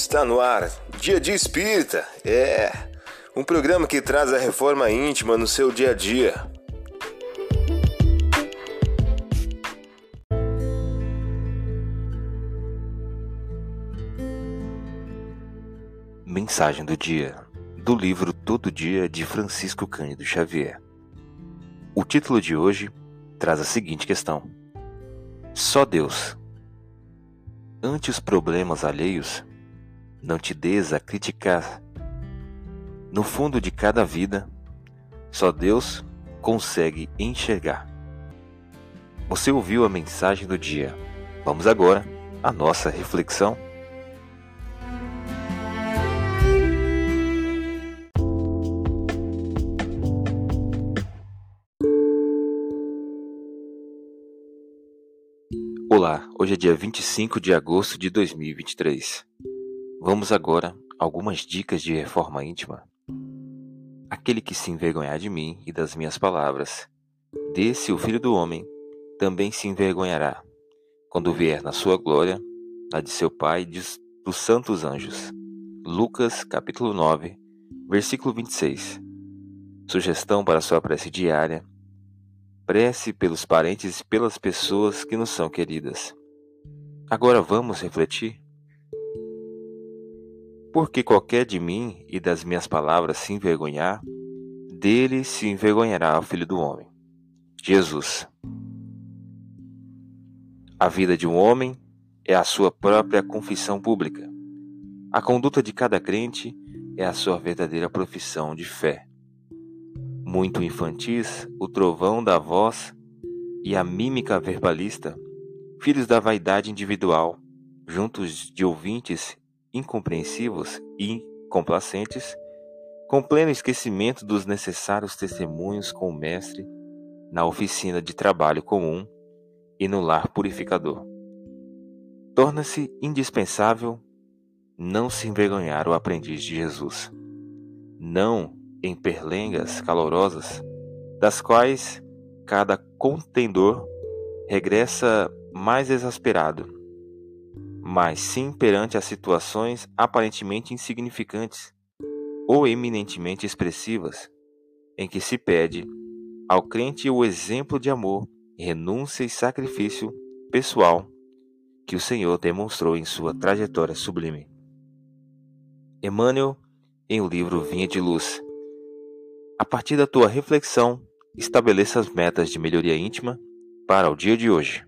Está no ar, Dia de Espírita. É um programa que traz a reforma íntima no seu dia a dia. Mensagem do dia do livro Todo Dia de Francisco Cândido Xavier. O título de hoje traz a seguinte questão: Só Deus. Ante os problemas alheios, não te des a criticar. No fundo de cada vida, só Deus consegue enxergar. Você ouviu a mensagem do dia. Vamos agora à nossa reflexão. Olá, hoje é dia 25 de agosto de 2023. Vamos agora algumas dicas de reforma íntima. Aquele que se envergonhar de mim e das minhas palavras, desse o Filho do Homem também se envergonhará, quando vier na sua glória, na de seu Pai e dos santos anjos. Lucas capítulo 9, versículo 26. Sugestão para sua prece diária. Prece pelos parentes e pelas pessoas que nos são queridas. Agora vamos refletir? Porque qualquer de mim e das minhas palavras se envergonhar, dele se envergonhará o Filho do Homem. Jesus. A vida de um homem é a sua própria confissão pública. A conduta de cada crente é a sua verdadeira profissão de fé. Muito infantis, o trovão da voz e a mímica verbalista, filhos da vaidade individual, juntos de ouvintes incompreensivos e complacentes, com pleno esquecimento dos necessários testemunhos com o Mestre na oficina de trabalho comum e no lar purificador. Torna-se indispensável não se envergonhar o aprendiz de Jesus, não em perlengas calorosas, das quais cada contendor regressa mais exasperado mas sim perante as situações aparentemente insignificantes ou eminentemente expressivas, em que se pede ao crente o exemplo de amor, renúncia e sacrifício pessoal que o Senhor demonstrou em sua trajetória sublime. Emmanuel, em o livro Vinha de Luz. A partir da tua reflexão, estabeleça as metas de melhoria íntima para o dia de hoje.